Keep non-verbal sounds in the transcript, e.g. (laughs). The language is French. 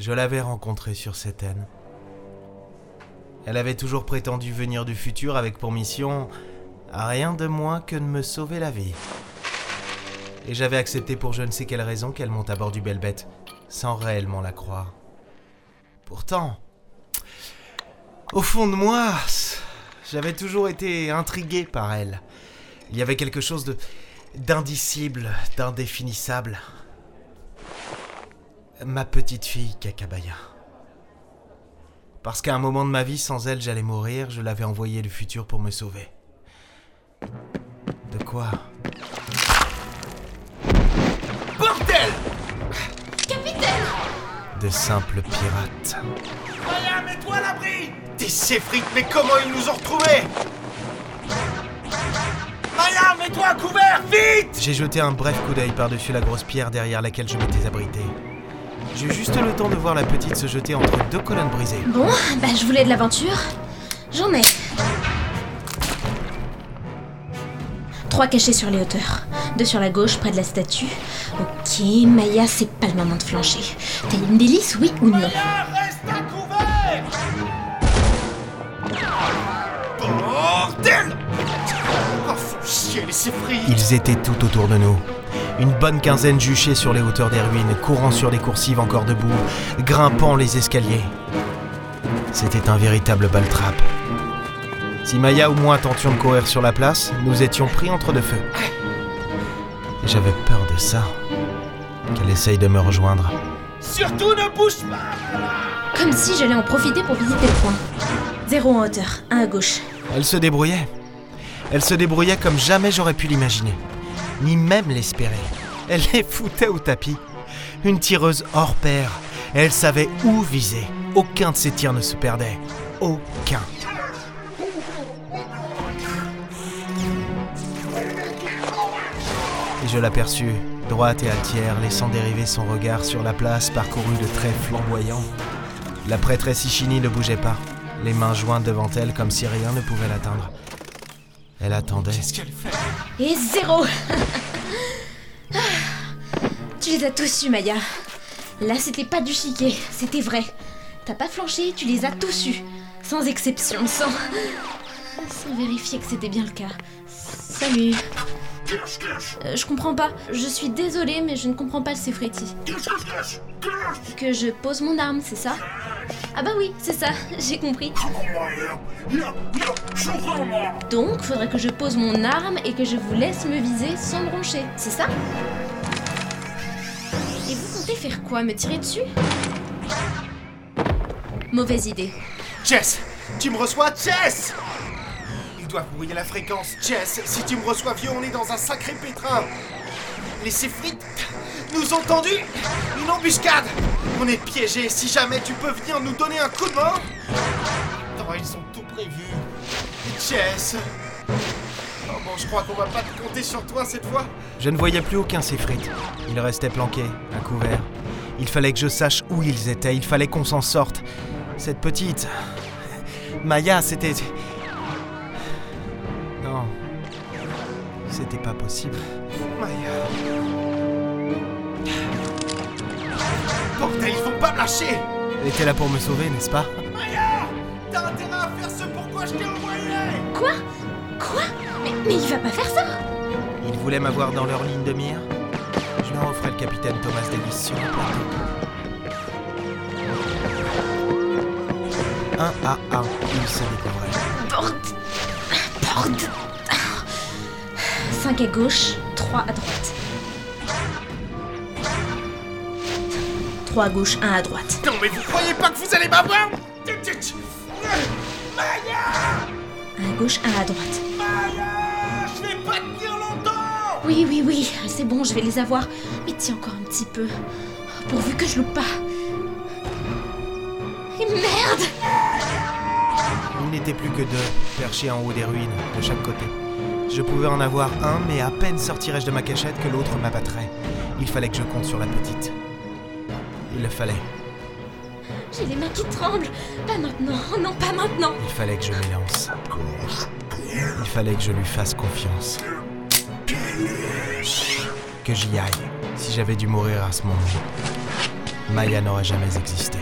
Je l'avais rencontrée sur cette haine. Elle avait toujours prétendu venir du futur avec pour mission rien de moins que de me sauver la vie. Et j'avais accepté pour je ne sais quelle raison qu'elle monte à bord du belle bête, sans réellement la croire. Pourtant, au fond de moi, j'avais toujours été intrigué par elle. Il y avait quelque chose de d'indicible, d'indéfinissable. Ma petite fille Kakabaya. Parce qu'à un moment de ma vie, sans elle, j'allais mourir, je l'avais envoyée le futur pour me sauver. De quoi? Bordel Capitaine De simples pirates. Maya, mets-toi à l'abri Des séfrites, mais comment ils nous ont retrouvés? Maya, mets-toi à couvert, vite J'ai jeté un bref coup d'œil par-dessus la grosse pierre derrière laquelle je m'étais abrité. J'ai juste le temps de voir la petite se jeter entre deux colonnes brisées. Bon, bah je voulais de l'aventure. J'en ai. Trois cachés sur les hauteurs. Deux sur la gauche, près de la statue. Ok, Maya, c'est pas le moment de flancher. T'as une délice, oui ou non Maya, reste à couvert Bordel Oh, faut chier les séfrites Ils étaient tout autour de nous. Une bonne quinzaine juchés sur les hauteurs des ruines, courant sur les coursives encore debout, grimpant les escaliers. C'était un véritable baltrap. Si Maya ou moi tentions de courir sur la place, nous étions pris entre deux feux. Et j'avais peur de ça. Qu'elle essaye de me rejoindre. Surtout ne bouge pas Comme si j'allais en profiter pour visiter le coin. Zéro en hauteur, un à gauche. Elle se débrouillait. Elle se débrouillait comme jamais j'aurais pu l'imaginer. Ni même l'espérer. Elle les foutait au tapis. Une tireuse hors pair. Elle savait où viser. Aucun de ses tirs ne se perdait. Aucun. Et je l'aperçus, droite et altière, laissant dériver son regard sur la place parcourue de traits flamboyants. La prêtresse Ichini ne bougeait pas, les mains jointes devant elle comme si rien ne pouvait l'atteindre. Elle attendait. Qu'est-ce qu'elle fait Et zéro (laughs) Tu les as tous eus, Maya. Là, c'était pas du chiquet, c'était vrai. T'as pas flanché, tu les as tous eus. Sans exception, sans. Sans vérifier que c'était bien le cas. Salut. Euh, je comprends pas. Je suis désolée, mais je ne comprends pas le Sefreti. Que je pose mon arme, c'est ça? Ah bah oui, c'est ça, (laughs) j'ai compris. Donc, faudrait que je pose mon arme et que je vous laisse me viser sans broncher, c'est ça? Et vous comptez faire quoi Me tirer dessus? Mauvaise idée. Jess Tu me reçois, Jess! Ils doivent brouiller la fréquence, Jess Si tu me reçois vieux, on est dans un sacré pétrin. Les séfrites nous ont tendu Une embuscade. On est piégés, si jamais tu peux venir nous donner un coup de main Oh, ils ont tout prévu Jess Oh bon, je crois qu'on va pas compter sur toi cette fois Je ne voyais plus aucun séfrite. Ils restaient planqués, à couvert. Il fallait que je sache où ils étaient, il fallait qu'on s'en sorte. Cette petite. Maya, c'était. Non. C'était pas possible. Maya Bordel, ils vont pas me lâcher Elle était là pour me sauver, n'est-ce pas? Maya T'as intérêt à faire ce pourquoi je t'ai envoyé Quoi? Quoi? Mais, mais il va pas faire ça Ils voulaient m'avoir dans leur ligne de mire. Je leur offrais le capitaine Thomas Davis sur un plateau. Un à un, ils se découvraient. Borde Borde 5 à gauche, 3 à droite. 3 à gauche, 1 à droite. Non mais vous croyez pas que vous allez m'avoir? Maya 1 à gauche, 1 à droite. Maya Je vais pas tenir longtemps Oui, oui, oui, c'est bon, je vais les avoir. Mais tiens encore un petit peu. Pourvu que je loupe pas. Et merde Il n'était plus que deux, perchés en haut des ruines, de chaque côté. Je pouvais en avoir un, mais à peine sortirais-je de ma cachette que l'autre m'abattrait. Il fallait que je compte sur la petite. Il le fallait. J'ai les mains qui tremblent. Pas maintenant, non, pas maintenant. Il fallait que je m'élance. Il fallait que je lui fasse confiance. Que j'y aille, si j'avais dû mourir à ce moment. Maya n'aurait jamais existé.